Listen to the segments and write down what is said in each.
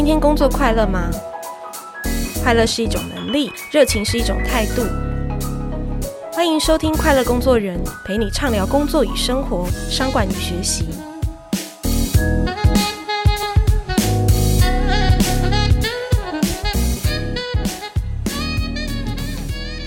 今天工作快乐吗？快乐是一种能力，热情是一种态度。欢迎收听《快乐工作人》，陪你畅聊工作与生活、商管与学习。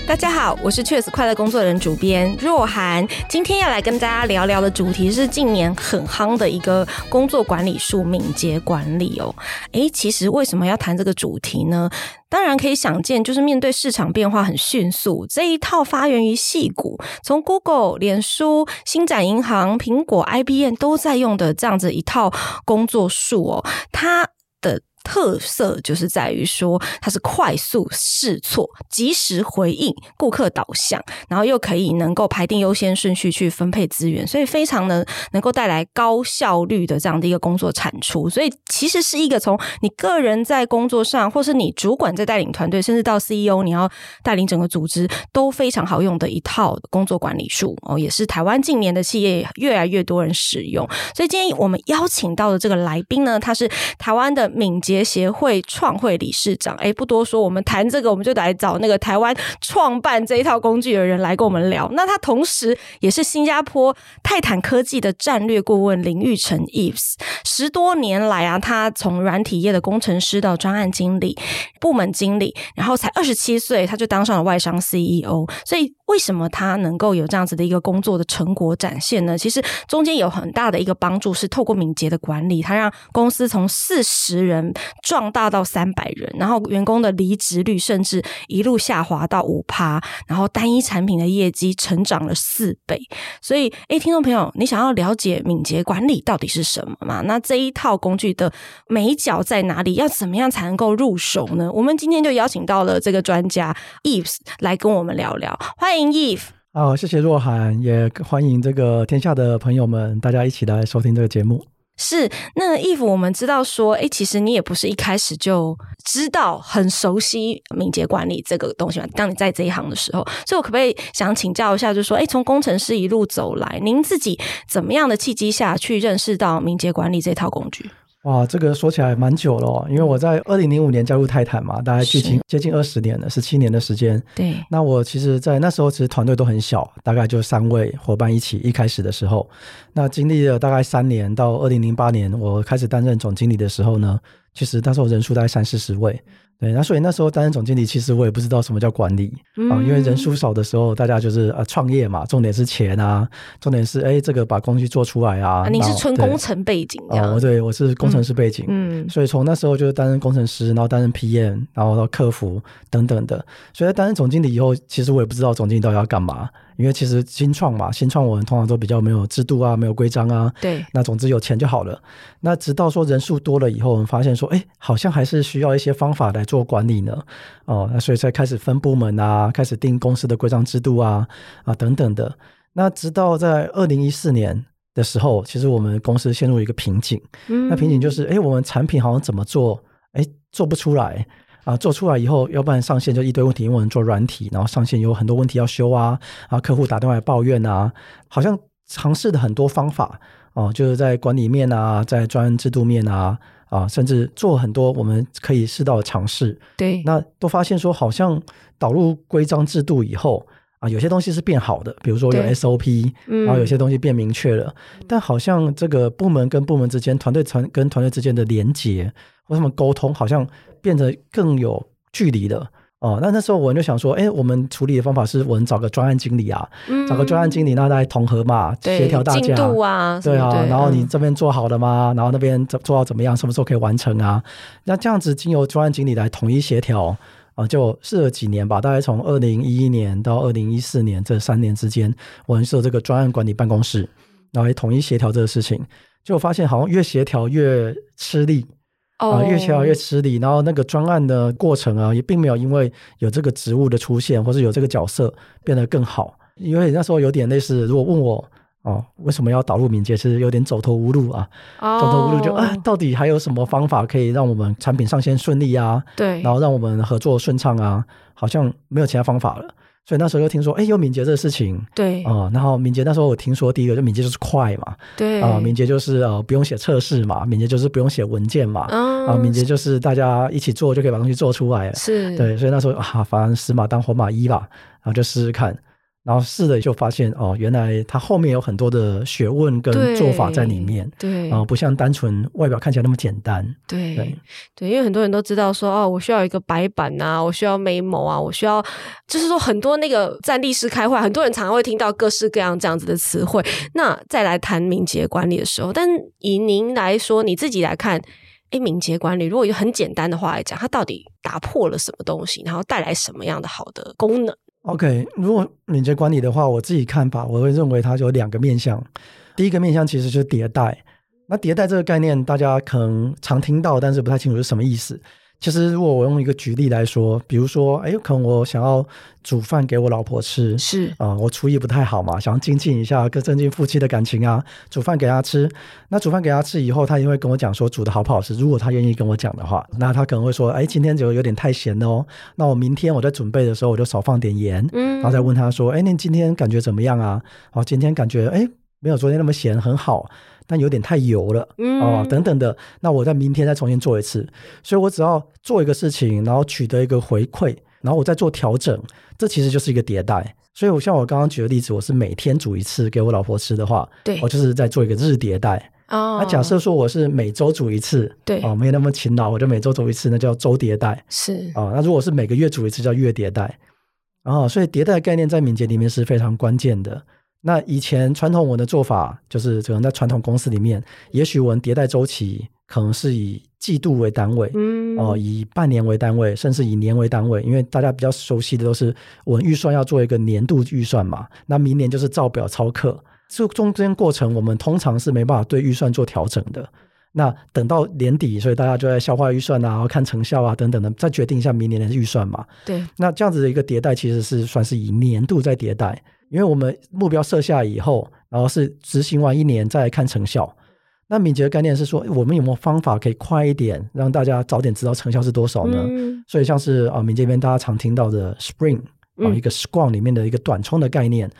大家好，我是确实快乐工作人主编若涵，今天要来跟大家聊聊的主题是近年很夯的一个工作管理术——敏捷管理哦。诶，其实为什么要谈这个主题呢？当然可以想见，就是面对市场变化很迅速，这一套发源于矽谷，从 Google、脸书、星展银行、苹果、IBM 都在用的这样子一套工作术哦，它的。特色就是在于说，它是快速试错、及时回应、顾客导向，然后又可以能够排定优先顺序去分配资源，所以非常的能够带来高效率的这样的一个工作产出。所以其实是一个从你个人在工作上，或是你主管在带领团队，甚至到 CEO 你要带领整个组织都非常好用的一套工作管理术哦，也是台湾近年的企业越来越多人使用。所以今天我们邀请到的这个来宾呢，他是台湾的敏捷协协会创会理事长，哎，不多说，我们谈这个，我们就来找那个台湾创办这一套工具的人来跟我们聊。那他同时也是新加坡泰坦科技的战略顾问林玉成 Eves 十多年来啊，他从软体业的工程师到专案经理、部门经理，然后才二十七岁，他就当上了外商 CEO，所以。为什么他能够有这样子的一个工作的成果展现呢？其实中间有很大的一个帮助是透过敏捷的管理，他让公司从四十人壮大到三百人，然后员工的离职率甚至一路下滑到五趴，然后单一产品的业绩成长了四倍。所以，诶，听众朋友，你想要了解敏捷管理到底是什么吗？那这一套工具的美角在哪里？要怎么样才能够入手呢？我们今天就邀请到了这个专家 Eves 来跟我们聊聊，欢迎。Eve 好，谢谢若涵，也欢迎这个天下的朋友们，大家一起来收听这个节目。是，那 Eve 我们知道说，哎，其实你也不是一开始就知道很熟悉敏捷管理这个东西嘛。当你在这一行的时候，所以我可不可以想请教一下，就是说，哎，从工程师一路走来，您自己怎么样的契机下去认识到敏捷管理这套工具？哇，这个说起来蛮久了哦，因为我在二零零五年加入泰坦嘛，大概接近接近二十年了，十七年的时间。对，那我其实，在那时候其实团队都很小，大概就三位伙伴一起。一开始的时候，那经历了大概三年，到二零零八年我开始担任总经理的时候呢，其实那时候人数大概三四十位。对，那所以那时候担任总经理，其实我也不知道什么叫管理啊，因为人数少的时候，大家就是呃创业嘛，重点是钱啊，重点是哎这个把工具做出来啊。你是纯工程背景哦，对，我是工程师背景，嗯，所以从那时候就是担任工程师，然后担任 PM，然后到客服等等的。所以在担任总经理以后，其实我也不知道总经理到底要干嘛。因为其实新创嘛，新创我们通常都比较没有制度啊，没有规章啊。对。那总之有钱就好了。那直到说人数多了以后，我们发现说，哎，好像还是需要一些方法来做管理呢。哦，那所以才开始分部门啊，开始定公司的规章制度啊，啊等等的。那直到在二零一四年的时候，其实我们公司陷入一个瓶颈。嗯。那瓶颈就是，哎，我们产品好像怎么做，哎，做不出来。啊，做出来以后，要不然上线就一堆问题，因为我们做软体，然后上线有很多问题要修啊，啊客户打电话来抱怨啊，好像尝试的很多方法哦、啊，就是在管理面啊，在专案制度面啊，啊，甚至做很多我们可以适当的尝试。对，那都发现说，好像导入规章制度以后啊，有些东西是变好的，比如说有 SOP，然后有些东西变明确了，嗯、但好像这个部门跟部门之间，团队团跟团队之间的连接或他们沟通，好像。变得更有距离了哦。那那时候我就想说，哎，我们处理的方法是我们找个专案经理啊，嗯、找个专案经理，那来统合嘛，协调大家进度啊，对啊。对，然后你这边做好了吗？嗯、然后那边做做到怎么样？什么时候可以完成啊？那这样子经由专案经理来统一协调啊，就试了几年吧。大概从二零一一年到二零一四年这三年之间，我们设这个专案管理办公室，然后也统一协调这个事情。就发现好像越协调越吃力。啊，越协调越吃力，然后那个专案的过程啊，也并没有因为有这个职务的出现，或是有这个角色变得更好。因为那时候有点类似，如果问我哦，为什么要导入敏捷，其实有点走投无路啊。Oh. 走投无路就啊，到底还有什么方法可以让我们产品上线顺利啊？对，然后让我们合作顺畅啊？好像没有其他方法了。所以那时候又听说，哎，有敏捷这个事情，对啊、呃，然后敏捷那时候我听说第一个就敏捷就是快嘛，对啊、呃，敏捷就是呃不用写测试嘛，敏捷就是不用写文件嘛，啊、嗯呃，敏捷就是大家一起做就可以把东西做出来了，是对，所以那时候啊，反正死马当活马医吧，然后就试试看。然后试了就发现哦，原来它后面有很多的学问跟做法在里面，对，啊、呃，不像单纯外表看起来那么简单，对对，对，因为很多人都知道说哦，我需要一个白板啊，我需要 memo 啊，我需要，就是说很多那个站立式开会，很多人常常会听到各式各样这样子的词汇。那再来谈敏捷管理的时候，但以您来说，你自己来看，诶，敏捷管理如果用很简单的话来讲，它到底打破了什么东西，然后带来什么样的好的功能？OK，如果敏捷管理的话，我自己看法，我会认为它有两个面向。第一个面向其实就是迭代。那迭代这个概念，大家可能常听到，但是不太清楚是什么意思。其实，如果我用一个举例来说，比如说，哎，可能我想要煮饭给我老婆吃，是啊、呃，我厨艺不太好嘛，想要精进一下，跟增进夫妻的感情啊，煮饭给她吃。那煮饭给她吃以后，她也会跟我讲说煮的好不好吃。如果她愿意跟我讲的话，那她可能会说，哎，今天就有点太咸了哦。那我明天我在准备的时候，我就少放点盐，嗯，然后再问她说，哎，您今天感觉怎么样啊？哦，今天感觉哎，没有昨天那么咸，很好。但有点太油了，嗯、哦，等等的，那我在明天再重新做一次，所以我只要做一个事情，然后取得一个回馈，然后我再做调整，这其实就是一个迭代。所以，我像我刚刚举的例子，我是每天煮一次给我老婆吃的话，对，我就是在做一个日迭代。哦，那假设说我是每周煮一次，对，哦，没有那么勤劳，我就每周煮一次，那叫周迭代。是啊、哦，那如果是每个月煮一次，叫月迭代。啊、哦，所以迭代的概念在敏捷里面是非常关键的。那以前传统文的做法，就是可能在传统公司里面，也许我们迭代周期可能是以季度为单位，嗯，哦、呃，以半年为单位，甚至以年为单位，因为大家比较熟悉的都是我们预算要做一个年度预算嘛，那明年就是照表操课，这中间过程我们通常是没办法对预算做调整的。那等到年底，所以大家就在消化预算啊，然后看成效啊等等的，再决定一下明年的预算嘛。对，那这样子的一个迭代其实是算是以年度在迭代。因为我们目标设下以后，然后是执行完一年再来看成效。那敏捷的概念是说，我们有没有方法可以快一点，让大家早点知道成效是多少呢？嗯、所以像是啊，敏捷这边大家常听到的 Spring 啊，一个 Scrum 里面的一个短冲的概念，嗯、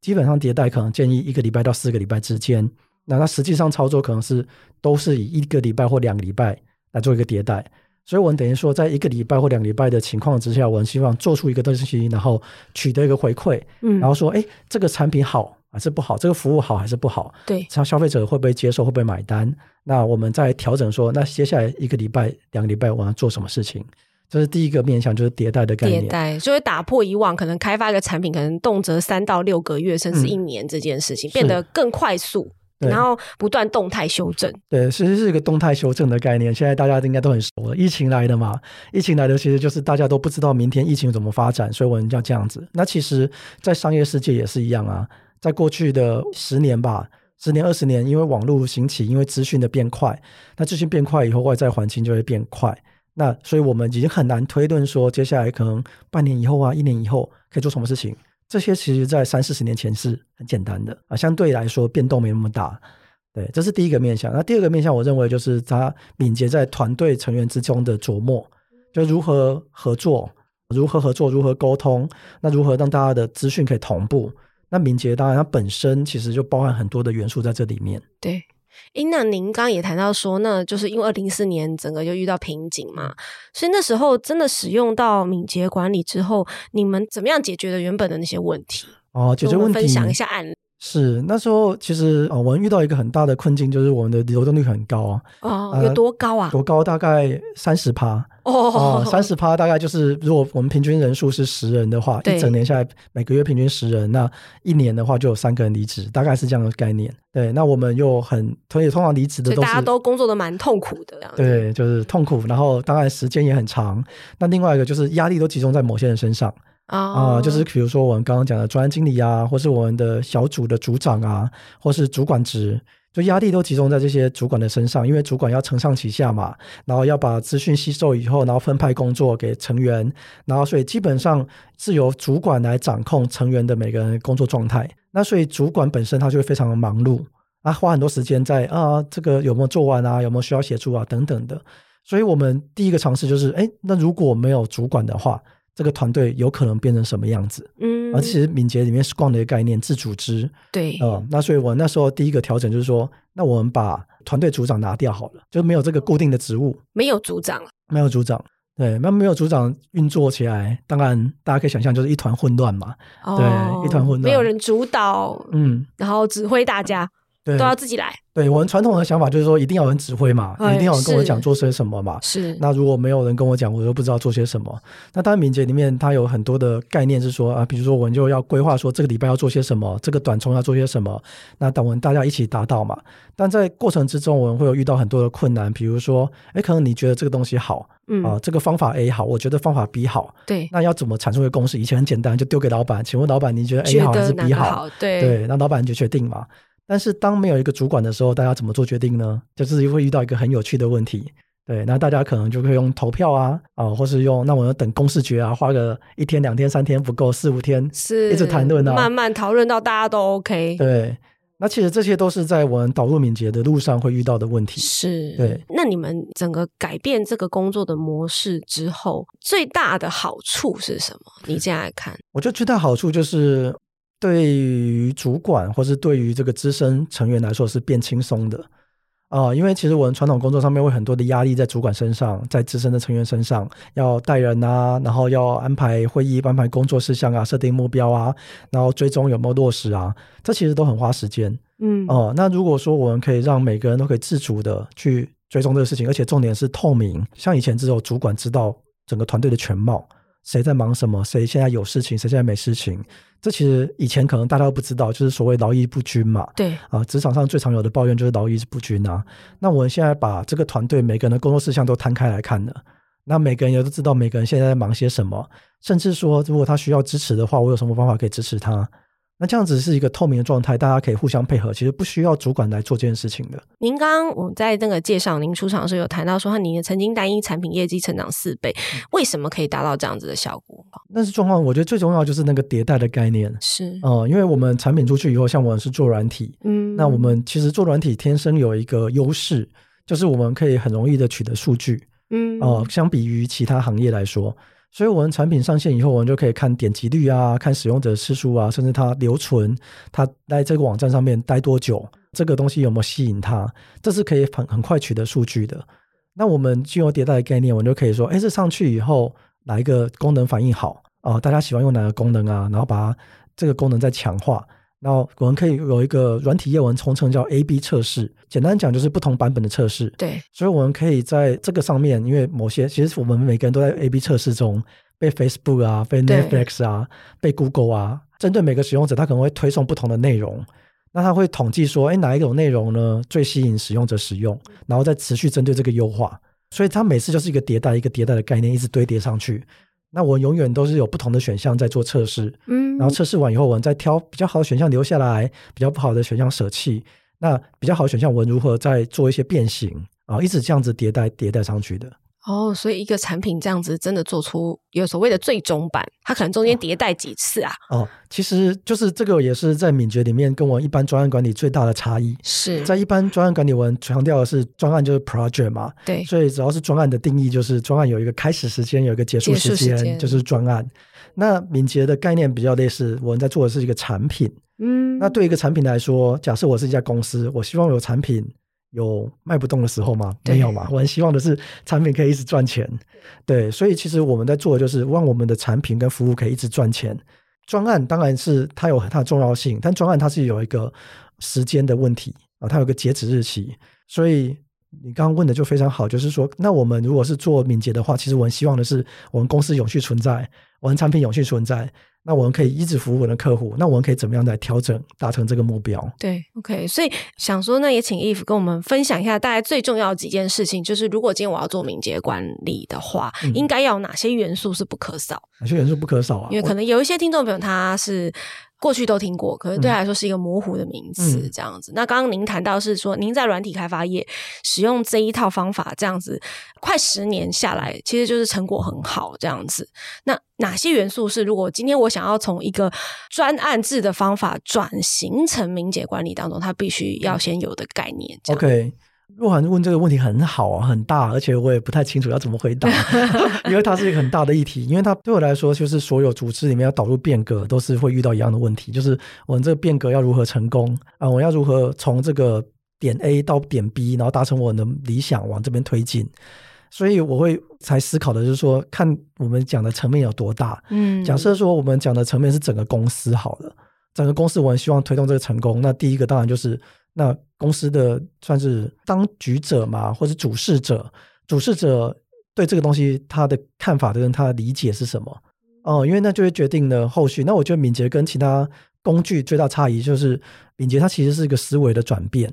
基本上迭代可能建议一个礼拜到四个礼拜之间。那它实际上操作可能是都是以一个礼拜或两个礼拜来做一个迭代。所以，我们等于说，在一个礼拜或两个礼拜的情况之下，我们希望做出一个东西，然后取得一个回馈，嗯，然后说，哎，这个产品好还是不好？这个服务好还是不好？对，像消费者会不会接受，会不会买单？那我们再调整说，那接下来一个礼拜、两个礼拜，我要做什么事情？这是第一个面向，就是迭代的概念。迭代就会打破以往可能开发一个产品，可能动辄三到六个月，甚至一年这件事情，嗯、变得更快速。然后不断动态修正，对，其实是一个动态修正的概念。现在大家应该都很熟了，疫情来的嘛，疫情来的其实就是大家都不知道明天疫情怎么发展，所以我们要这样子。那其实，在商业世界也是一样啊，在过去的十年吧，十年二十年，因为网络兴起，因为资讯的变快，那资讯变快以后，外在环境就会变快。那所以我们已经很难推论说，接下来可能半年以后啊，一年以后可以做什么事情。这些其实，在三四十年前是很简单的啊，相对来说变动没那么大。对，这是第一个面向。那第二个面向，我认为就是他敏捷在团队成员之中的琢磨，就如何合作，如何合作，如何沟通，那如何让大家的资讯可以同步？那敏捷当然它本身其实就包含很多的元素在这里面。对。诶，那您刚刚也谈到说，那就是因为二零一四年整个就遇到瓶颈嘛，所以那时候真的使用到敏捷管理之后，你们怎么样解决的原本的那些问题？哦，解决问题，分享一下案例。是那时候其实啊、哦，我们遇到一个很大的困境，就是我们的流动率很高啊。哦，有多高啊？多高？大概三十趴。哦，三十趴大概就是，如果我们平均人数是十人的话，一整年下来每个月平均十人，那一年的话就有三个人离职，大概是这样的概念。对，那我们又很，所以通常离职的都是大家都工作的蛮痛苦的，对，就是痛苦，然后当然时间也很长。那另外一个就是压力都集中在某些人身上。啊、oh. 呃，就是比如说我们刚刚讲的专案经理啊，或是我们的小组的组长啊，或是主管职，就压力都集中在这些主管的身上，因为主管要承上启下嘛，然后要把资讯吸收以后，然后分派工作给成员，然后所以基本上是由主管来掌控成员的每个人工作状态。那所以主管本身他就会非常的忙碌，啊，花很多时间在啊这个有没有做完啊，有没有需要协助啊等等的。所以我们第一个尝试就是，哎，那如果没有主管的话。这个团队有可能变成什么样子？嗯，而其实敏捷里面 Scrum 的一个概念，自组织。对，嗯，那所以我那时候第一个调整就是说，那我们把团队组长拿掉好了，就没有这个固定的职务，没有组长，没有组长。对，那没有组长运作起来，当然大家可以想象，就是一团混乱嘛。哦、对，一团混乱，没有人主导，嗯，然后指挥大家。对，都要自己来。对，我们传统的想法就是说，一定要有人指挥嘛，哎、一定要有人跟我讲做些什么嘛。是。那如果没有人跟我讲，我就不知道做些什么。那当然，敏捷里面它有很多的概念是说啊，比如说我们就要规划说这个礼拜要做些什么，这个短冲要做些什么。那等我们大家一起达到嘛。但在过程之中，我们会有遇到很多的困难，比如说，哎，可能你觉得这个东西好，嗯啊，这个方法 A 好，我觉得方法 B 好。对。那要怎么产出一个公式？以前很简单，就丢给老板，请问老板，你觉得 A 好还是 B 好？好对。对，那老板就决定嘛。但是当没有一个主管的时候，大家怎么做决定呢？就是会遇到一个很有趣的问题。对，那大家可能就会用投票啊，啊，或是用那我要等公示决啊，花个一天、两天、三天不够，四五天是一直谈论啊，慢慢讨论到大家都 OK。对，那其实这些都是在我们导入敏捷的路上会遇到的问题。是，对。那你们整个改变这个工作的模式之后，最大的好处是什么？你这样来看，我觉得最大好处就是。对于主管或是对于这个资深成员来说是变轻松的啊、呃，因为其实我们传统工作上面会很多的压力在主管身上，在资深的成员身上，要带人啊，然后要安排会议、安排工作事项啊，设定目标啊，然后追踪有没有落实啊，这其实都很花时间。嗯哦、呃，那如果说我们可以让每个人都可以自主的去追踪这个事情，而且重点是透明，像以前只有主管知道整个团队的全貌。谁在忙什么？谁现在有事情？谁现在没事情？这其实以前可能大家都不知道，就是所谓劳逸不均嘛。对啊，职场上最常有的抱怨就是劳逸不均啊。那我们现在把这个团队每个人的工作事项都摊开来看的，那每个人也都知道每个人现在在忙些什么，甚至说如果他需要支持的话，我有什么方法可以支持他？那这样子是一个透明的状态，大家可以互相配合，其实不需要主管来做这件事情的。您刚刚我们在那个介绍您出场的时候有谈到说，您曾经单一产品业绩成长四倍，为什么可以达到这样子的效果？那是状况，我觉得最重要就是那个迭代的概念是，呃，因为我们产品出去以后，像我们是做软体，嗯，那我们其实做软体天生有一个优势，就是我们可以很容易的取得数据，嗯，呃，相比于其他行业来说。所以，我们产品上线以后，我们就可以看点击率啊，看使用者次数啊，甚至它留存，它在这个网站上面待多久，这个东西有没有吸引它，这是可以很很快取得数据的。那我们经由迭代的概念，我们就可以说，哎，这上去以后哪一个功能反应好啊？大家喜欢用哪个功能啊？然后把这个功能再强化。然后我们可以有一个软体业文通称叫 A/B 测试，简单讲就是不同版本的测试。对，所以我们可以在这个上面，因为某些其实我们每个人都在 A/B 测试中，被 Facebook 啊，被 Netflix 啊，被 Google 啊，针对每个使用者，他可能会推送不同的内容。那他会统计说，哎，哪一种内容呢最吸引使用者使用，然后再持续针对这个优化。所以它每次就是一个迭代，一个迭代的概念，一直堆叠上去。那我永远都是有不同的选项在做测试，嗯，然后测试完以后，我们再挑比较好的选项留下来，比较不好的选项舍弃。那比较好的选项，我们如何再做一些变形啊？一直这样子迭代迭代上去的。哦，所以一个产品这样子真的做出有所谓的最终版，它可能中间迭代几次啊？哦，其实就是这个也是在敏捷里面跟我一般专案管理最大的差异。是在一般专案管理，我们强调的是专案就是 project 嘛，对，所以只要是专案的定义，就是专案有一个开始时间，有一个结束时间，就是专案。那敏捷的概念比较类似，我们在做的是一个产品。嗯，那对一个产品来说，假设我是一家公司，我希望有产品。有卖不动的时候吗？没有嘛。我很希望的是产品可以一直赚钱，对，所以其实我们在做的就是让我们的产品跟服务可以一直赚钱。专案当然是它有它的重要性，但专案它是有一个时间的问题啊，它有个截止日期。所以你刚刚问的就非常好，就是说，那我们如果是做敏捷的话，其实我很希望的是我们公司永续存在，我们产品永续存在。那我们可以一直服务我们的客户，那我们可以怎么样来调整达成这个目标？对，OK，所以想说，那也请 Eve 跟我们分享一下，大概最重要的几件事情，就是如果今天我要做敏捷管理的话，嗯、应该要有哪些元素是不可少？哪些元素不可少啊？因为可能有一些听众朋友他是。过去都听过，可是对他来说是一个模糊的名词，这样子。嗯、那刚刚您谈到是说，您在软体开发业使用这一套方法，这样子快十年下来，其实就是成果很好，这样子。那哪些元素是如果今天我想要从一个专案制的方法转型成敏捷管理当中，它必须要先有的概念？嗯、OK，若涵问这个问题很好啊，很大，而且我也不太清楚要怎么回答，因为它是一个很大的议题。因为它对我来说，就是所有组织里面要导入变革，都是会遇到一样的问题，就是我们这个变革要如何成功啊？我要如何从这个点 A 到点 B，然后达成我的理想，往这边推进。所以我会才思考的就是说，看我们讲的层面有多大。嗯，假设说我们讲的层面是整个公司好了，整个公司我们希望推动这个成功，那第一个当然就是。那公司的算是当局者嘛，或是主事者，主事者对这个东西他的看法跟他的理解是什么？哦，因为那就会决定了后续。那我觉得敏捷跟其他工具最大差异就是，敏捷它其实是一个思维的转变。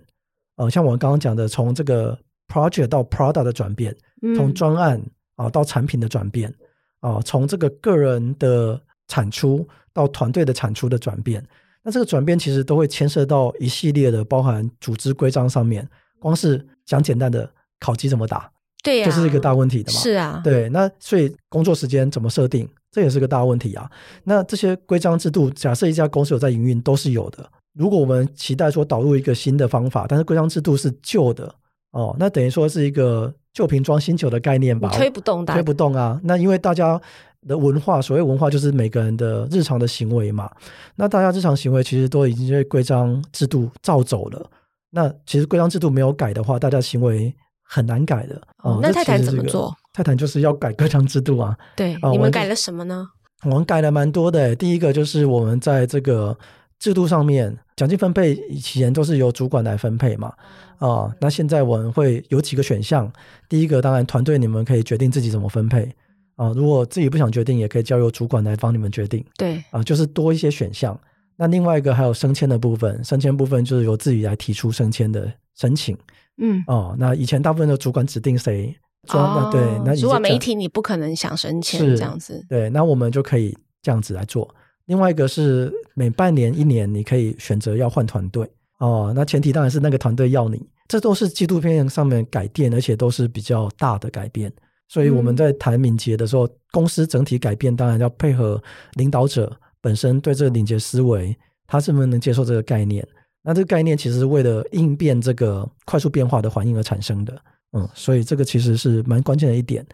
呃，像我们刚刚讲的，从这个 project 到 product 的转变，从专案啊到产品的转变，啊，从这个个人的产出到团队的产出的转变。那这个转变其实都会牵涉到一系列的，包含组织规章上面。光是讲简单的考级怎么打，对呀，这是一个大问题的嘛。是啊，对。那所以工作时间怎么设定，这也是个大问题啊。那这些规章制度，假设一家公司有在营运，都是有的。如果我们期待说导入一个新的方法，但是规章制度是旧的哦，那等于说是一个旧瓶装新酒的概念吧？推不动的，推不动啊。那因为大家。的文化，所谓文化就是每个人的日常的行为嘛。那大家日常行为其实都已经被规章制度照走了。那其实规章制度没有改的话，大家行为很难改的。哦，那泰坦怎么做？泰坦就是要改规章制度啊。对，哦，你们改了什么呢？我们改了蛮多的。第一个就是我们在这个制度上面，奖金分配以前都是由主管来分配嘛。啊，那现在我们会有几个选项。第一个当然团队你们可以决定自己怎么分配。啊，如果自己不想决定，也可以交由主管来帮你们决定。对，啊，就是多一些选项。那另外一个还有升迁的部分，升迁部分就是由自己来提出升迁的申请。嗯，哦，那以前大部分的主管指定谁，哦，对，那主管媒体你不可能想升迁这样子。对，那我们就可以这样子来做。另外一个是每半年、一年，你可以选择要换团队。哦，那前提当然是那个团队要你。这都是纪录片上面改变，而且都是比较大的改变。所以我们在谈敏捷的时候，嗯、公司整体改变当然要配合领导者本身对这个敏捷思维，他是不是能接受这个概念？那这个概念其实是为了应变这个快速变化的环境而产生的。嗯，所以这个其实是蛮关键的一点。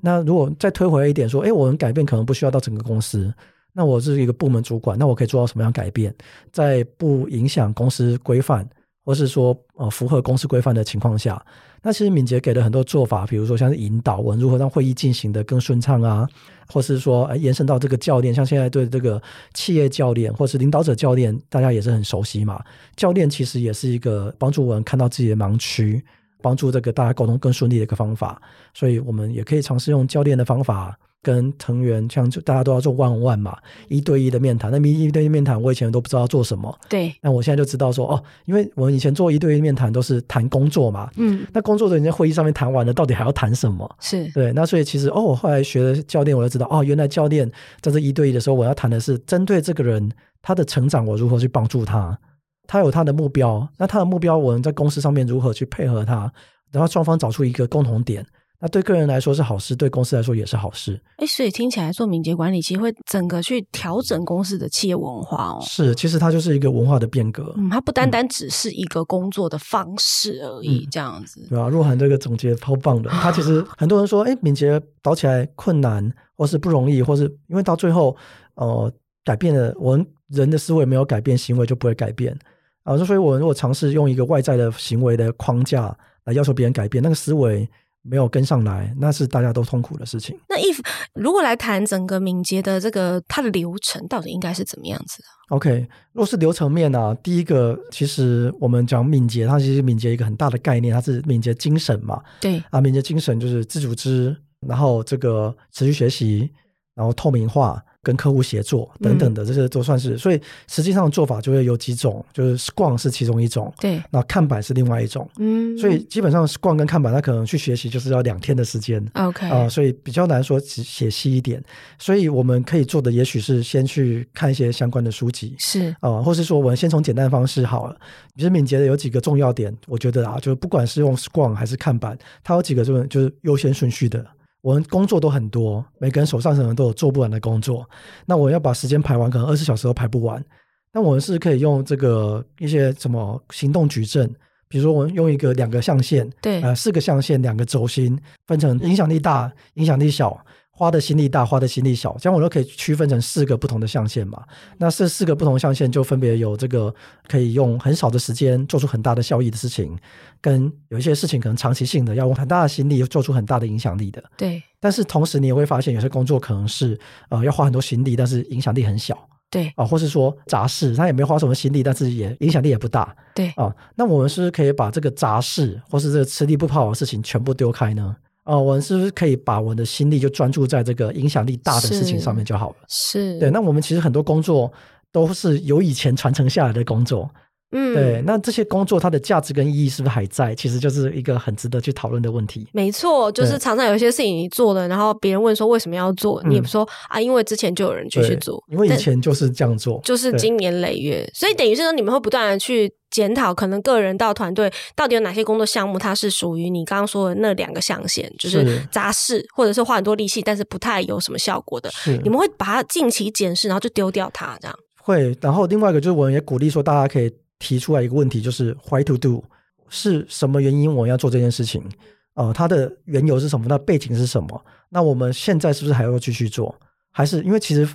那如果再推回来一点说，诶，我们改变可能不需要到整个公司，那我是一个部门主管，那我可以做到什么样改变，在不影响公司规范，或是说呃符合公司规范的情况下？那其实敏捷给了很多做法，比如说像是引导我们如何让会议进行的更顺畅啊，或是说诶延伸到这个教练，像现在对这个企业教练或是领导者教练，大家也是很熟悉嘛。教练其实也是一个帮助我们看到自己的盲区，帮助这个大家沟通更顺利的一个方法，所以我们也可以尝试用教练的方法。跟成员像就大家都要做 on one 嘛，一对一的面谈。那一对一面谈，我以前都不知道做什么。对。那我现在就知道说，哦，因为我们以前做一对一面谈都是谈工作嘛。嗯。那工作的人在会议上面谈完了，到底还要谈什么？是。对。那所以其实，哦，我后来学了教练，我就知道，哦，原来教练在这一对一的时候，我要谈的是针对这个人他的成长，我如何去帮助他。他有他的目标，那他的目标，我们在公司上面如何去配合他，然后双方找出一个共同点。那对个人来说是好事，对公司来说也是好事。哎，所以听起来做敏捷管理，其实会整个去调整公司的企业文化哦。是，其实它就是一个文化的变革。嗯，它不单单只是一个工作的方式而已，嗯、这样子。对啊，若涵这个总结超棒的。他其实 很多人说，哎，敏捷搞起来困难，或是不容易，或是因为到最后，呃，改变了我们人的思维没有改变，行为就不会改变啊。所以，我如果尝试用一个外在的行为的框架来要求别人改变，那个思维。没有跟上来，那是大家都痛苦的事情。那 if 如果来谈整个敏捷的这个它的流程，到底应该是怎么样子的？OK，若是流程面呢、啊？第一个，其实我们讲敏捷，它其实敏捷一个很大的概念，它是敏捷精神嘛。对啊，敏捷精神就是自组织，然后这个持续学习，然后透明化。跟客户协作等等的，这些都算是。嗯、所以实际上的做法就会有几种，就是 Scrum 是其中一种，对，那看板是另外一种。嗯，所以基本上 Scrum 跟看板，他可能去学习就是要两天的时间。OK 啊、呃，所以比较难说写写细一点。所以我们可以做的，也许是先去看一些相关的书籍，是啊、呃，或是说我们先从简单方式好了。其实敏捷的有几个重要点，我觉得啊，就是不管是用 Scrum 还是看板，它有几个这种就是优先顺序的。我们工作都很多，每个人手上可能都有做不完的工作。那我要把时间排完，可能二十四小时都排不完。那我们是可以用这个一些什么行动矩阵，比如说我们用一个两个象限，对，呃，四个象限，两个轴心，分成影响力大、影响力小。花的心力大，花的心力小，这样我都可以区分成四个不同的象限嘛。那这四个不同象限就分别有这个可以用很少的时间做出很大的效益的事情，跟有一些事情可能长期性的要用很大的心力做出很大的影响力的。对。但是同时你也会发现，有些工作可能是呃要花很多心力，但是影响力很小。对。啊、呃，或是说杂事，他也没花什么心力，但是也影响力也不大。对。啊、呃，那我们是不是可以把这个杂事或是这个吃力不讨好的事情全部丢开呢？哦，我们是不是可以把我们的心力就专注在这个影响力大的事情上面就好了？是，对。那我们其实很多工作都是由以前传承下来的工作，嗯，对。那这些工作它的价值跟意义是不是还在？其实就是一个很值得去讨论的问题。没错，就是常常有一些事情你做了，然后别人问说为什么要做，你也不说啊，因为之前就有人继续做，因为以前就是这样做，就是经年累月，所以等于是说你们会不断的去。检讨可能个人到团队到底有哪些工作项目，它是属于你刚刚说的那两个象限，就是杂事或者是花很多力气，但是不太有什么效果的。你们会把它近期检视，然后就丢掉它，这样会。然后另外一个就是，我们也鼓励说，大家可以提出来一个问题，就是 Why to do？是什么原因我要做这件事情？呃，它的缘由是什么？那背景是什么？那我们现在是不是还要继续做？还是因为其实？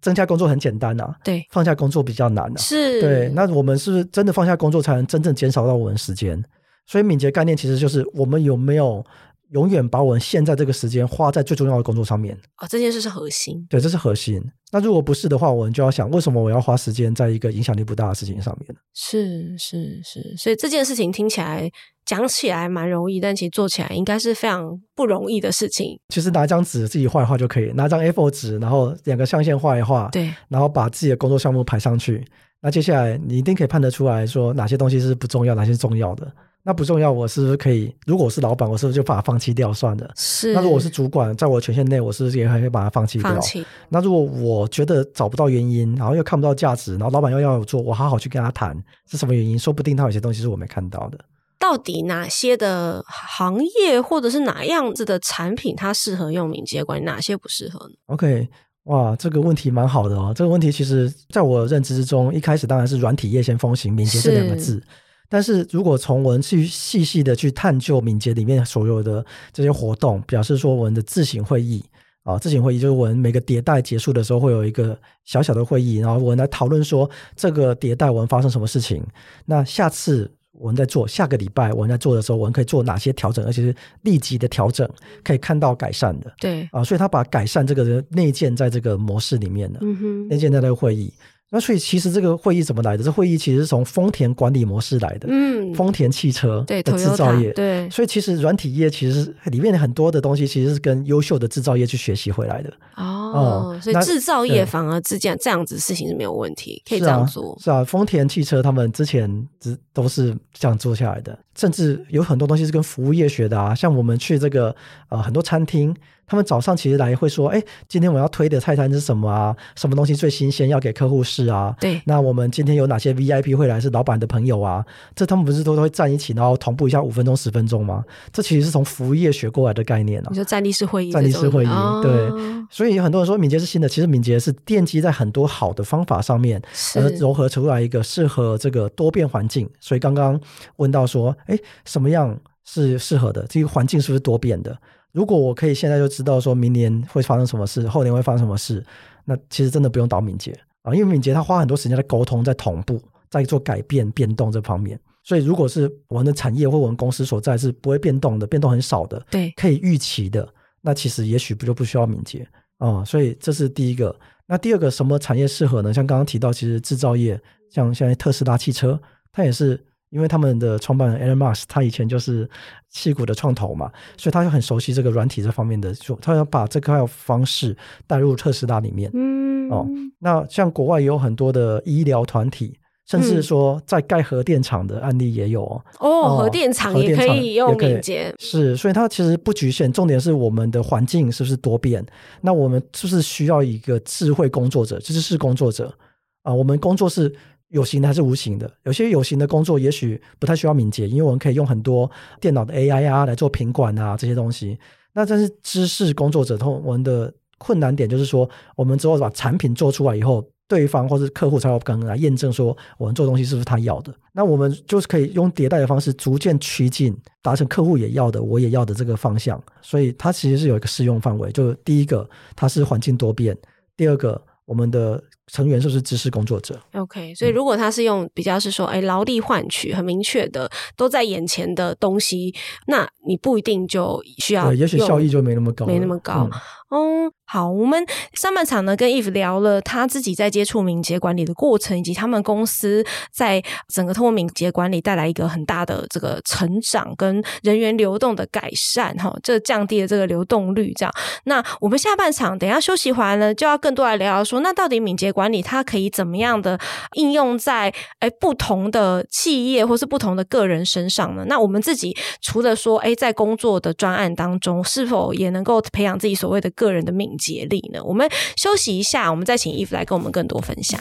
增加工作很简单呐、啊，对，放下工作比较难呐、啊，是，对。那我们是不是真的放下工作，才能真正减少到我们时间？所以敏捷概念其实就是我们有没有永远把我们现在这个时间花在最重要的工作上面？啊、哦，这件事是核心，对，这是核心。那如果不是的话，我们就要想，为什么我要花时间在一个影响力不大的事情上面？是是是，所以这件事情听起来。讲起来蛮容易，但其实做起来应该是非常不容易的事情。其实拿一张纸自己画一画就可以，拿张 A4 纸，然后两个象限画一画，对，然后把自己的工作项目排上去。那接下来你一定可以判得出来说哪些东西是不重要，哪些是重要的。那不重要，我是不是可以？如果我是老板，我是不是就把它放弃掉算了？是。那如果我是主管，在我的权限内，我是不是也还可以把它放弃掉？放弃。那如果我觉得找不到原因，然后又看不到价值，然后老板又要我做，我好好去跟他谈是什么原因？说不定他有些东西是我没看到的。到底哪些的行业或者是哪样子的产品，它适合用敏捷管理，哪些不适合呢？OK，哇，这个问题蛮好的哦。这个问题其实在我认知之中，一开始当然是软体业先风行敏捷这两个字。是。但是如果从我们去细细的去探究敏捷里面所有的这些活动，表示说我们的自行会议啊，自行会议就是我们每个迭代结束的时候会有一个小小的会议，然后我们来讨论说这个迭代我们发生什么事情，那下次。我们在做下个礼拜，我们在做的时候，我们可以做哪些调整，而且是立即的调整，可以看到改善的。对啊，所以他把改善这个内建在这个模式里面的，嗯哼，内建在那个会议。那所以其实这个会议怎么来的？这会议其实是从丰田管理模式来的。嗯，丰田汽车的制造业，对，所以其实软体业其实里面很多的东西其实是跟优秀的制造业去学习回来的。哦，嗯、所以制造业反而之间这样子事情是没有问题，可以这样做。是啊，丰田汽车他们之前只都是这样做下来的，甚至有很多东西是跟服务业学的啊，像我们去这个呃很多餐厅。他们早上其实来会说：“哎，今天我要推的菜单是什么啊？什么东西最新鲜要给客户试啊？”对。那我们今天有哪些 VIP 会来？是老板的朋友啊？这他们不是都都会站一起，然后同步一下五分钟、十分钟吗？这其实是从服务业学过来的概念啊。你说站立式会议，站立式会议，哦、对。所以很多人说敏捷是新的，其实敏捷是奠基在很多好的方法上面，而融合出来一个适合这个多变环境。所以刚刚问到说：“哎，什么样是适合的？这个环境是不是多变的？”如果我可以现在就知道说明年会发生什么事，后年会发生什么事，那其实真的不用导敏捷啊，因为敏捷它花很多时间在沟通、在同步、在做改变、变动这方面。所以，如果是我们的产业或我们公司所在是不会变动的、变动很少的，对，可以预期的，那其实也许不就不需要敏捷啊。所以这是第一个。那第二个，什么产业适合呢？像刚刚提到，其实制造业，像现在特斯拉汽车，它也是。因为他们的创办人 Elon Musk，他以前就是矽谷的创投嘛，所以他就很熟悉这个软体这方面的，就他要把这个方式带入特斯拉里面。嗯，哦，那像国外也有很多的医疗团体，甚至说在盖核电厂的案例也有哦。哦，核电厂也可以用敏捷，是，所以它其实不局限，重点是我们的环境是不是多变？那我们是不是需要一个智慧工作者，就是工作者啊？我们工作是。有形的还是无形的？有些有形的工作也许不太需要敏捷，因为我们可以用很多电脑的 AI 啊来做品管啊这些东西。那但是知识工作者，他们的困难点就是说，我们之后把产品做出来以后，对方或者客户才有可能来验证说我们做东西是不是他要的。那我们就是可以用迭代的方式，逐渐趋近达成客户也要的，我也要的这个方向。所以它其实是有一个适用范围，就第一个它是环境多变，第二个我们的。成员是不是知识工作者，OK，所以如果他是用比较是说，哎，劳力换取很明确的都在眼前的东西，那你不一定就需要，也许效益就没那么高，没那么高。嗯，嗯，好，我们上半场呢跟 Eve 聊了他自己在接触敏捷管理的过程，以及他们公司在整个通过敏捷管理带来一个很大的这个成长跟人员流动的改善，哈，这降低了这个流动率，这样。那我们下半场等一下休息完呢，就要更多来聊聊说，那到底敏捷管管理它可以怎么样的应用在哎不同的企业或是不同的个人身上呢？那我们自己除了说在工作的专案当中，是否也能够培养自己所谓的个人的敏捷力呢？我们休息一下，我们再请 Eve 来跟我们更多分享。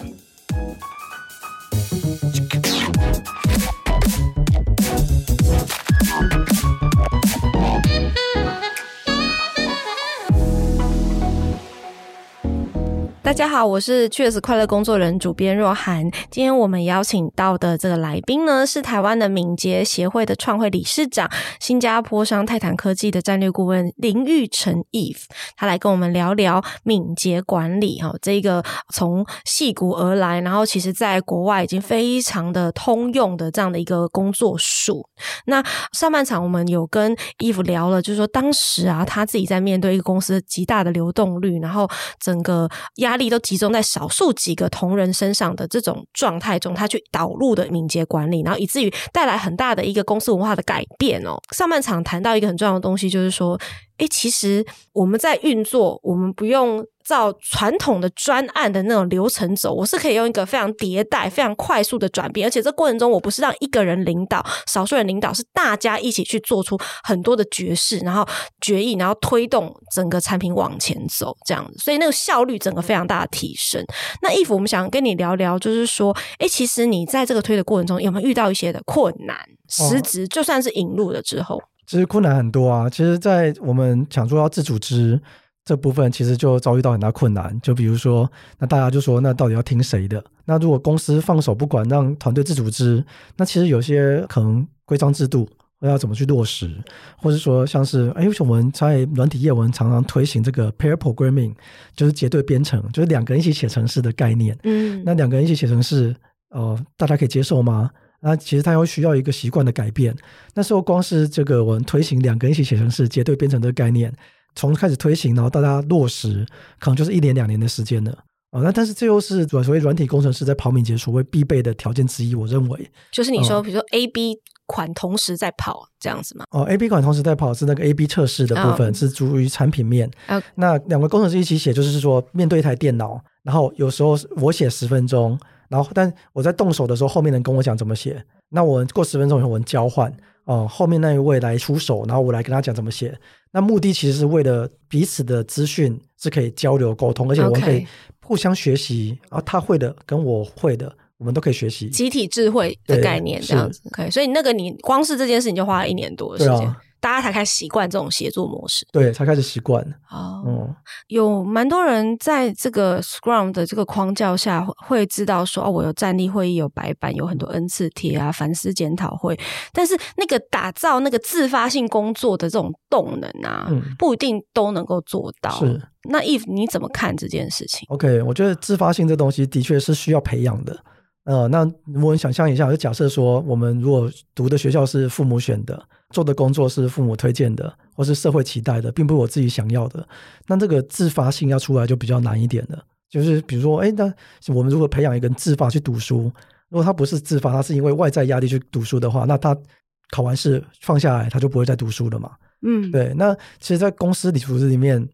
大家好，我是 Cheers 快乐工作人主编若涵。今天我们邀请到的这个来宾呢，是台湾的敏捷协会的创会理事长、新加坡商泰坦科技的战略顾问林玉成 Eve。他来跟我们聊聊敏捷管理哈，这个从矽谷而来，然后其实在国外已经非常的通用的这样的一个工作术。那上半场我们有跟 Eve 聊了，就是说当时啊，他自己在面对一个公司极大的流动率，然后整个压力都集中在少数几个同仁身上的这种状态中，他去导入的敏捷管理，然后以至于带来很大的一个公司文化的改变哦。上半场谈到一个很重要的东西，就是说，诶，其实我们在运作，我们不用。照传统的专案的那种流程走，我是可以用一个非常迭代、非常快速的转变，而且这过程中我不是让一个人领导、少数人领导，是大家一起去做出很多的决事，然后决议，然后推动整个产品往前走，这样子，所以那个效率整个非常大的提升。那 Eve，我们想跟你聊聊，就是说，哎，其实你在这个推的过程中，有没有遇到一些的困难？实质就算是引入了之后，其实困难很多啊。其实，在我们想说要自组织。这部分其实就遭遇到很大困难，就比如说，那大家就说，那到底要听谁的？那如果公司放手不管，让团队自组织，那其实有些可能规章制度要怎么去落实，或者说像是，哎，我们在软体业，我们常常推行这个 pair programming，就是结对编程，就是两个人一起写程式的概念。嗯，那两个人一起写程式，呃，大家可以接受吗？那其实它要需要一个习惯的改变。那时候光是这个我们推行两个人一起写程式、结对编程的概念。从开始推行，然后大家落实，可能就是一年两年的时间了啊。那但是这又是所谓软体工程师在跑敏捷所谓必备的条件之一。我认为，就是你说，哦、比如说 A、B 款同时在跑这样子吗？哦，A、B 款同时在跑是那个 A、B 测试的部分，哦、是属于产品面。哦、那两个工程师一起写，就是说面对一台电脑，然后有时候我写十分钟，然后但我在动手的时候，后面人跟我讲怎么写。那我们过十分钟以后，我们交换。哦，后面那一位来出手，然后我来跟他讲怎么写。那目的其实是为了彼此的资讯是可以交流沟通，而且我们可以互相学习。然后他会的跟我会的，我们都可以学习。集体智慧的概念这样子。OK，所以那个你光是这件事情就花了一年多的时间。大家才开始习惯这种协作模式，对，才开始习惯。哦，嗯，有蛮多人在这个 Scrum 的这个框架下会知道说，哦，我有站立会议，有白板，有很多 N 次贴啊，反思检讨会。但是那个打造那个自发性工作的这种动能啊，嗯，不一定都能够做到。是，那 if 你怎么看这件事情？OK，我觉得自发性这东西的确是需要培养的。呃，那我们想象一下，就假设说，我们如果读的学校是父母选的，做的工作是父母推荐的，或是社会期待的，并不是我自己想要的，那这个自发性要出来就比较难一点了。就是比如说，哎，那我们如果培养一个人自发去读书，如果他不是自发，他是因为外在压力去读书的话，那他考完试放下来，他就不会再读书了嘛。嗯，对。那其实，在公司里组织里面，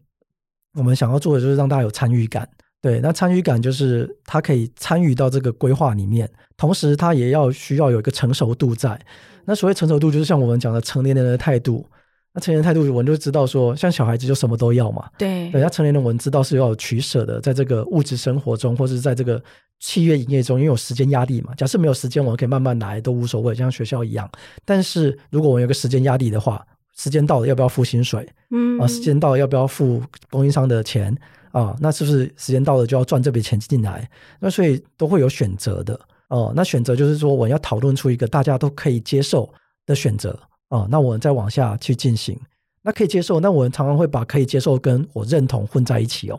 我们想要做的就是让大家有参与感。对，那参与感就是他可以参与到这个规划里面，同时他也要需要有一个成熟度在。那所谓成熟度，就是像我们讲的成年人的态度。那成年人态度，我们就知道说，像小孩子就什么都要嘛。对，人家成年人我们知道是要有取舍的，在这个物质生活中，或是在这个契约营业中，因为有时间压力嘛。假设没有时间，我们可以慢慢来，都无所谓，像学校一样。但是如果我们有个时间压力的话，时间到了要不要付薪水？嗯啊，时间到了要不要付供应商的钱啊？那是不是时间到了就要赚这笔钱进来？那所以都会有选择的哦。那选择就是说，我要讨论出一个大家都可以接受的选择啊。那我们再往下去进行。那可以接受，那我们常常会把可以接受跟我认同混在一起哦。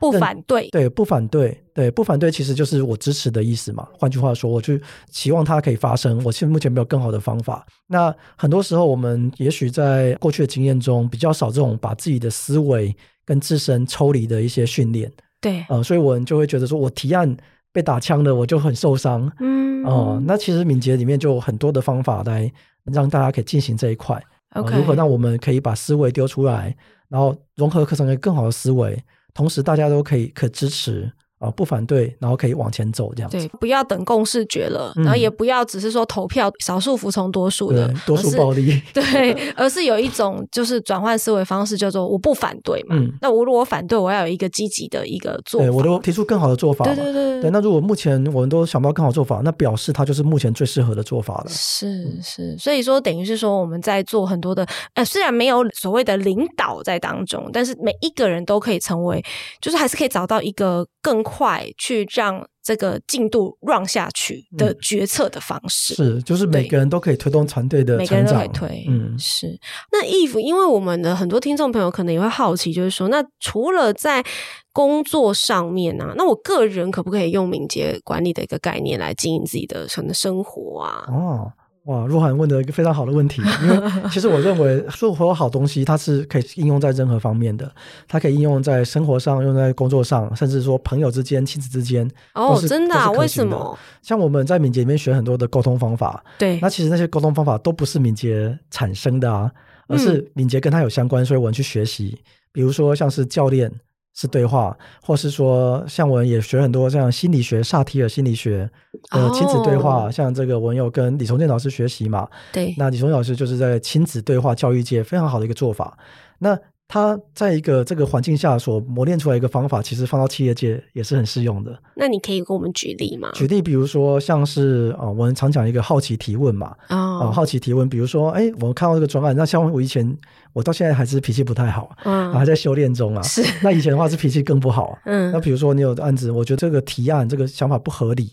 不反对，对，不反对，对，不反对，其实就是我支持的意思嘛。换句话说，我就期望它可以发生。我现在目前没有更好的方法。那很多时候，我们也许在过去的经验中比较少这种把自己的思维跟自身抽离的一些训练。对，呃，所以我们就会觉得说，我提案被打枪了，我就很受伤。嗯，哦、呃，那其实敏捷里面就有很多的方法来让大家可以进行这一块。OK，呃，如何让我们可以把思维丢出来，然后融合课程的更好的思维。同时，大家都可以可支持啊，不反对，然后可以往前走，这样子。对，不要等共识决了，嗯、然后也不要只是说投票，少数服从多数的，多数暴力。对，而是有一种就是转换思维方式，叫做我不反对嘛。嗯、那我如果反对，我要有一个积极的一个做法。对，我都提出更好的做法。对对对。对，那如果目前我们都想不到更好做法，那表示它就是目前最适合的做法了。是是，所以说等于是说我们在做很多的，呃，虽然没有所谓的领导在当中，但是每一个人都可以成为，就是还是可以找到一个更快去让这个进度 run 下去的决策的方式。嗯、是，就是每个人都可以推动团队的成长。每个人都可以推。嗯，是。那 if 因为我们的很多听众朋友可能也会好奇，就是说，那除了在工作上面啊，那我个人可不可以用敏捷管理的一个概念来经营自己的什么生活啊？哦。哇，若涵问的一个非常好的问题，因为 其实我认为所有好东西它是可以应用在任何方面的，它可以应用在生活上，用在工作上，甚至说朋友之间、亲子之间。哦，真的啊？为什么？像我们在敏捷里面学很多的沟通方法，对，那其实那些沟通方法都不是敏捷产生的啊，而是敏捷跟它有相关，所以我们去学习。比如说像是教练。是对话，或是说，像我也学很多像心理学、萨提尔心理学呃亲子对话，oh. 像这个我有跟李崇建老师学习嘛？对，那李崇建老师就是在亲子对话教育界非常好的一个做法。那他在一个这个环境下所磨练出来一个方法，其实放到企业界也是很适用的。那你可以给我们举例吗？举例，比如说像是啊、呃，我们常讲一个好奇提问嘛。啊、oh. 呃，好奇提问，比如说，哎，我们看到这个专案，那像我以前，我到现在还是脾气不太好，嗯，还在修炼中啊。是，那以前的话是脾气更不好。嗯，那比如说你有案子，我觉得这个提案这个想法不合理。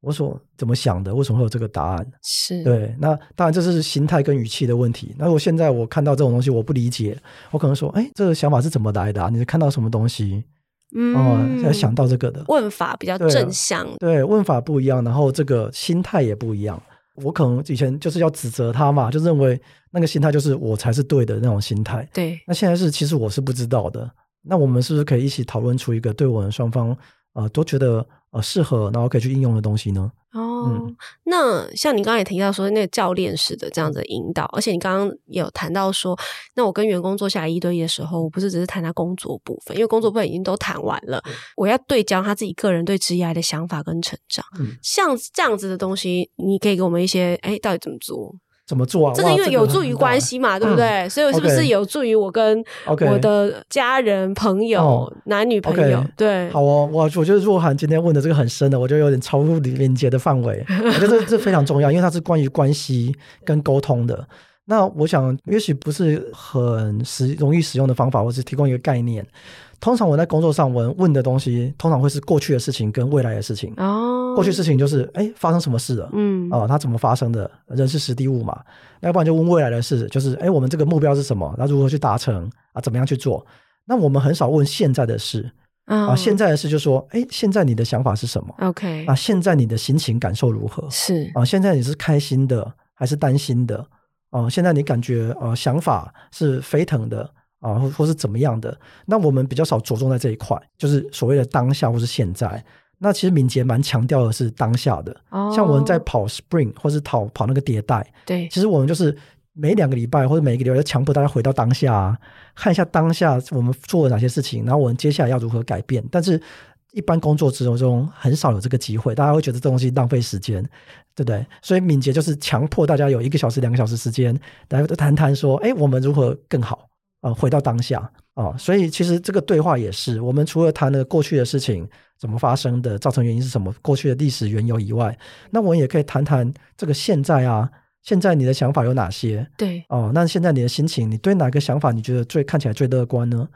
我所怎么想的？为什么会有这个答案？是对。那当然这是心态跟语气的问题。那我现在我看到这种东西，我不理解，我可能说：哎，这个想法是怎么来的啊？你是看到什么东西？嗯，才、呃、想到这个的。问法比较正向。对，对，问法不一样，然后这个心态也不一样。我可能以前就是要指责他嘛，就认为那个心态就是我才是对的那种心态。对。那现在是其实我是不知道的。那我们是不是可以一起讨论出一个对我们双方啊、呃、都觉得？呃，适合然后可以去应用的东西呢？哦，嗯、那像你刚刚也提到说，那个教练式的这样子的引导，而且你刚刚有谈到说，那我跟员工坐下来一对一的时候，我不是只是谈他工作部分，因为工作部分已经都谈完了，嗯、我要对焦他自己个人对职业的想法跟成长。嗯，像这样子的东西，你可以给我们一些，哎，到底怎么做？怎么做啊？这个因为有助于关系嘛，对不对？嗯、所以是不是有助于我跟我的家人、朋友、男女朋友对，好哦，我我觉得若涵今天问的这个很深的，我觉得有点超乎敏捷的范围。我觉得这这非常重要，因为它是关于关系跟沟通的。那我想，也许不是很实容易使用的方法，我只提供一个概念。通常我在工作上，我问的东西通常会是过去的事情跟未来的事情。哦，过去事情就是哎，发生什么事了？嗯，哦，它怎么发生的？人是实地物嘛。要不然就问未来的事，就是哎，我们这个目标是什么？那如何去达成？啊，怎么样去做？那我们很少问现在的事。啊，现在的事就是说，哎，现在你的想法是什么？OK。啊，现在你的心情感受如何？是啊，现在你是开心的还是担心的？啊，现在你感觉啊，想法是飞腾的。啊，或或是怎么样的？那我们比较少着重在这一块，就是所谓的当下或是现在。那其实敏捷蛮强调的是当下的。哦，像我们在跑 spring 或是跑跑那个迭代，对，其实我们就是每两个礼拜或者每一个礼拜要强迫大家回到当下啊，看一下当下我们做了哪些事情，然后我们接下来要如何改变。但是，一般工作之中很少有这个机会，大家会觉得这东西浪费时间，对不对？所以敏捷就是强迫大家有一个小时、两个小时时间，大家都谈谈说，哎，我们如何更好？啊、呃，回到当下啊、呃，所以其实这个对话也是我们除了谈了过去的事情怎么发生的，造成原因是什么，过去的历史缘由以外，那我们也可以谈谈这个现在啊，现在你的想法有哪些？对，哦，那现在你的心情，你对哪个想法你觉得最看起来最乐观呢？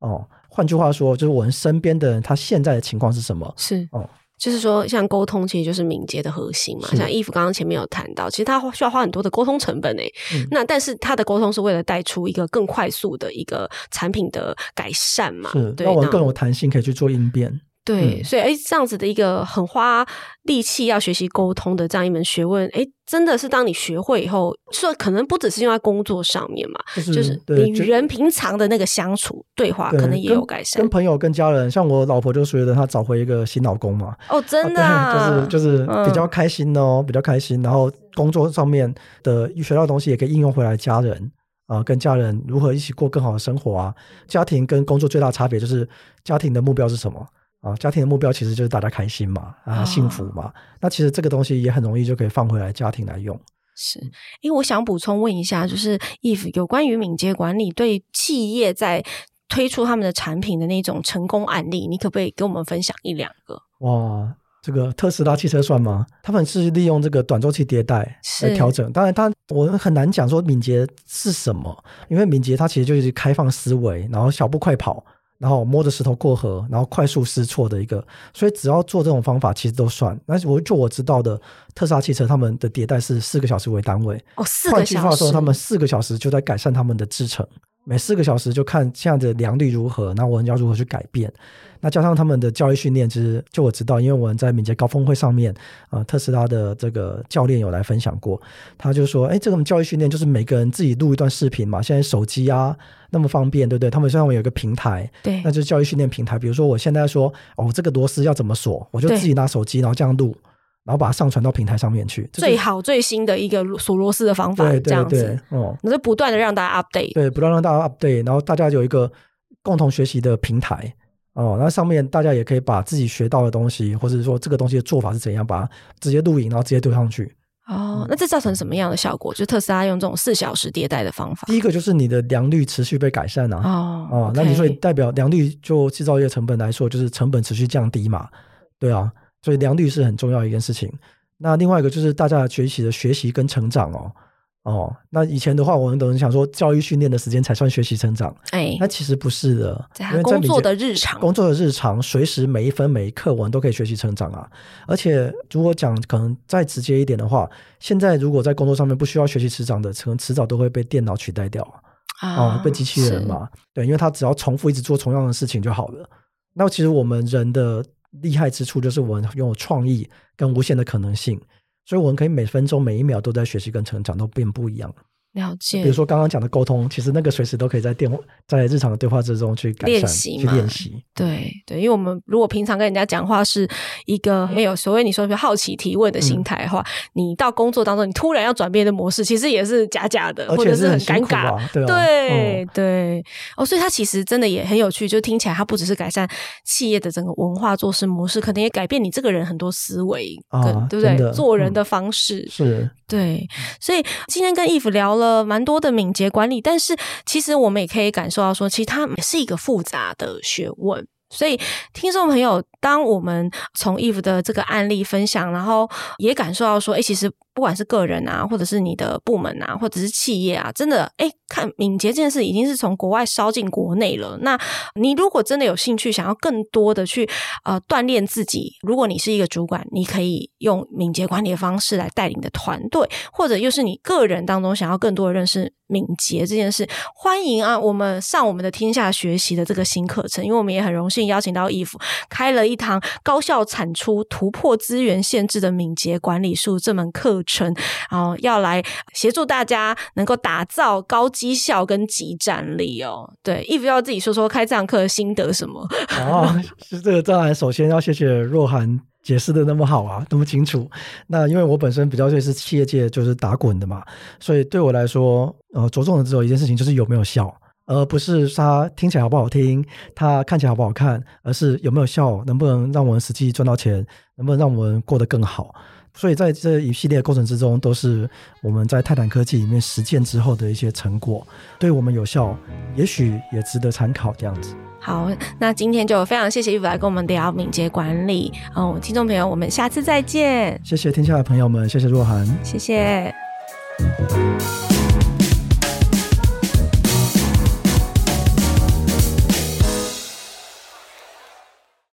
哦，换句话说，就是我们身边的人他现在的情况是什么？是哦。就是说，像沟通其实就是敏捷的核心嘛。像 Eve 刚刚前面有谈到，其实他需要花很多的沟通成本诶、嗯。那但是他的沟通是为了带出一个更快速的一个产品的改善嘛？是，对，让我们更有弹性，可以去做应变。对，所以哎，这样子的一个很花力气要学习沟通的这样一门学问，哎，真的是当你学会以后，说可能不只是用在工作上面嘛，就是、就是你与人平常的那个相处对话，可能也有改善。跟朋友、跟家人，像我老婆就觉得她找回一个新老公嘛。哦，真的、啊啊，就是就是比较开心哦、嗯，比较开心。然后工作上面的学到的东西也可以应用回来，家人啊，跟家人如何一起过更好的生活啊。家庭跟工作最大差别就是家庭的目标是什么？啊，家庭的目标其实就是大家开心嘛，啊，幸福嘛。哦、那其实这个东西也很容易就可以放回来家庭来用。是，因为我想补充问一下，就是 Eve 有关于敏捷管理对企业在推出他们的产品的那种成功案例，你可不可以给我们分享一两个？哇，这个特斯拉汽车算吗？他们是利用这个短周期迭代来调整。当然，它我很难讲说敏捷是什么，因为敏捷它其实就是开放思维，然后小步快跑。然后摸着石头过河，然后快速试错的一个，所以只要做这种方法，其实都算。那我就我知道的，特斯拉汽车他们的迭代是四个小时为单位。哦，四个小时。换句话说，他们四个小时就在改善他们的制程，每四个小时就看现在的良率如何，那我们要如何去改变。那加上他们的教育训练，其实就我知道，因为我们在敏捷高峰会上面，呃，特斯拉的这个教练有来分享过，他就说，哎，这个教育训练就是每个人自己录一段视频嘛，现在手机啊那么方便，对不对？他们上面有一个平台，对，那就是教育训练平台。比如说我现在说，哦，这个螺丝要怎么锁，我就自己拿手机，然后这样录，然后把它上传到平台上面去，最好最新的一个锁螺丝的方法，对对对，这样子，哦，那就不断的让大家 update，对，不断让大家 update，然后大家有一个共同学习的平台。哦，那上面大家也可以把自己学到的东西，或者说这个东西的做法是怎样，把它直接录影，然后直接丢上去。哦，那这造成什么样的效果？就特斯拉用这种四小时迭代的方法，第一个就是你的良率持续被改善啊。哦，哦，那你所以代表良率就制造业成本来说，就是成本持续降低嘛。对啊，所以良率是很重要的一件事情。那另外一个就是大家学习的学习跟成长哦。哦，那以前的话，我们都想说教育训练的时间才算学习成长，哎，那其实不是的，因为工作的日常，工作的日常，随时每一分每一刻，我们都可以学习成长啊。而且如果讲可能再直接一点的话，现在如果在工作上面不需要学习成长的，可能迟早都会被电脑取代掉啊，哦，被机器人嘛，对，因为他只要重复一直做同样的事情就好了。那其实我们人的厉害之处就是我们拥有创意跟无限的可能性。所以，我们可以每分钟、每一秒都在学习跟成长，都变不一样。了解。比如说刚刚讲的沟通，其实那个随时都可以在电话、在日常的对话之中去改善、去练习。对对，因为我们如果平常跟人家讲话是一个没有所谓你说的好奇提问的心态的话，嗯，你到工作当中你突然要转变的模式，其实也是假假的，或者是很尴尬。对、啊、对、嗯、对哦，所以它其实真的也很有趣，就听起来它不只是改善企业的整个文化做事模式，可能也改变你这个人很多思维，啊，对不对？做人的方式、嗯、是。对，所以今天跟 Eve 聊了蛮多的敏捷管理，但是其实我们也可以感受到说，其实它也是一个复杂的学问。所以听众朋友，当我们从 Eve 的这个案例分享，然后也感受到说，哎，其实。不管是个人啊，或者是你的部门啊，或者是企业啊，真的，诶，看敏捷这件事已经是从国外烧进国内了。那你如果真的有兴趣，想要更多的去呃锻炼自己，如果你是一个主管，你可以用敏捷管理的方式来带领的团队，或者又是你个人当中想要更多的认识敏捷这件事，欢迎啊，我们上我们的天下学习的这个新课程，因为我们也很荣幸邀请到 Eve 开了一堂高效产出、突破资源限制的敏捷管理术这门课。成，然后要来协助大家能够打造高绩效跟即战力哦。对，Eve 要自己说说开这堂课的心得什么？哦，是这个当然，首先要谢谢若涵解释的那么好啊，那么清楚。那因为我本身比较就是企业界就是打滚的嘛，所以对我来说，呃，着重的只有一件事情，就是有没有效，而不是它听起来好不好听，它看起来好不好看，而是有没有效，能不能让我们实际赚到钱，能不能让我们过得更好。所以在这一系列的过程之中，都是我们在泰坦科技里面实践之后的一些成果，对我们有效，也许也值得参考这样子。好，那今天就非常谢谢玉福来跟我们聊敏捷管理。哦，听众朋友，我们下次再见。谢谢天下的朋友们，谢谢若涵，谢谢。拜。